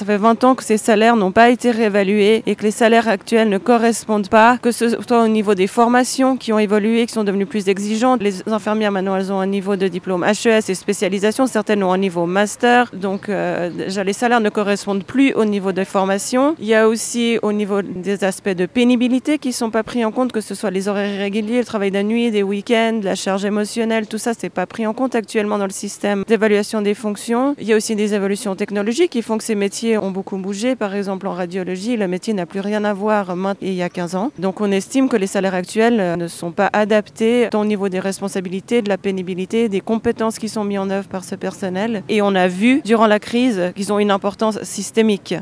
Ça fait 20 ans que ces salaires n'ont pas été réévalués et que les salaires actuels ne correspondent pas, que ce soit au niveau des formations qui ont évolué, qui sont devenues plus exigeantes. Les infirmières maintenant elles ont un niveau de diplôme HES et spécialisation, certaines ont un niveau master, donc euh, déjà les salaires ne correspondent plus au niveau des formations. Il y a aussi au niveau des aspects de pénibilité qui ne sont pas pris en compte, que ce soit les horaires irréguliers, le travail de nuit, des week-ends, la charge émotionnelle, tout ça, c'est pas pris en compte actuellement dans le système d'évaluation des fonctions. Il y a aussi des évolutions technologiques qui font que ces métiers ont beaucoup bougé. Par exemple, en radiologie, le métier n'a plus rien à voir maintenant il y a 15 ans. Donc on estime que les salaires actuels euh, ne sont pas adaptés tant au niveau des responsabilités, de la pénibilité, des compétences qui sont mises en œuvre par ce personnel. Et on a vu durant la crise qu'ils ont une importance systémique.